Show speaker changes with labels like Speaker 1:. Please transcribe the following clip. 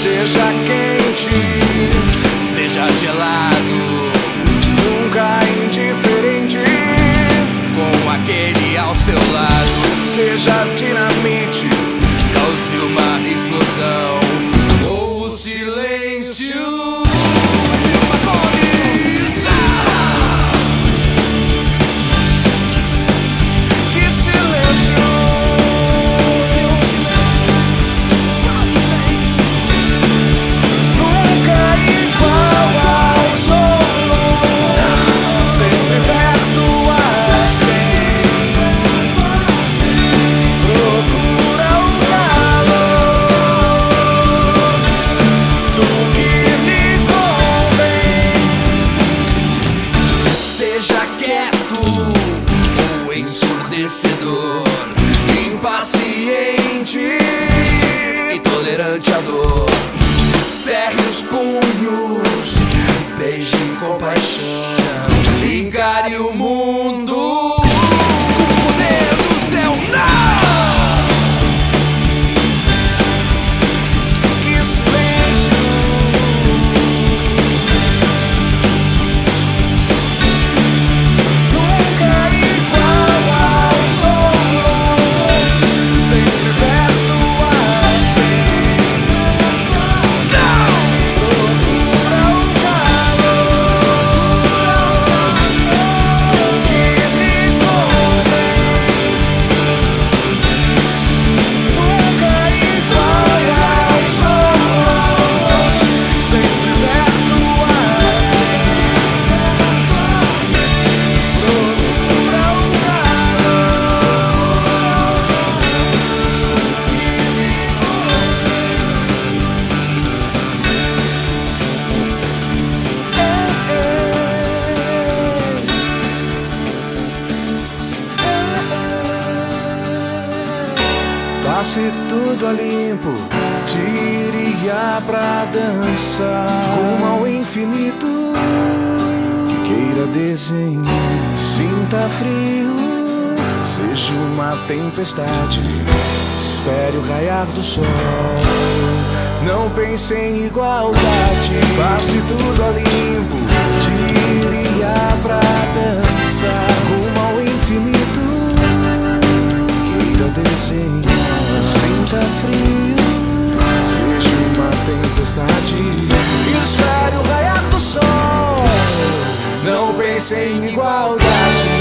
Speaker 1: Seja quente,
Speaker 2: seja gelado,
Speaker 1: nunca indiferente.
Speaker 2: com aquele ao seu lado,
Speaker 1: Seja dinamite,
Speaker 2: e tolerante à dor. Cerre os punhos, beije com paixão, encare o mundo
Speaker 1: Passe tudo a limpo, diria pra dançar rumo ao infinito que queira desenhar. Sinta frio, seja uma tempestade, espere o raiar do sol. Não pense em igualdade, passe tudo a limpo, diria pra dançar rumo ao infinito queira desenhar. sem igualdade.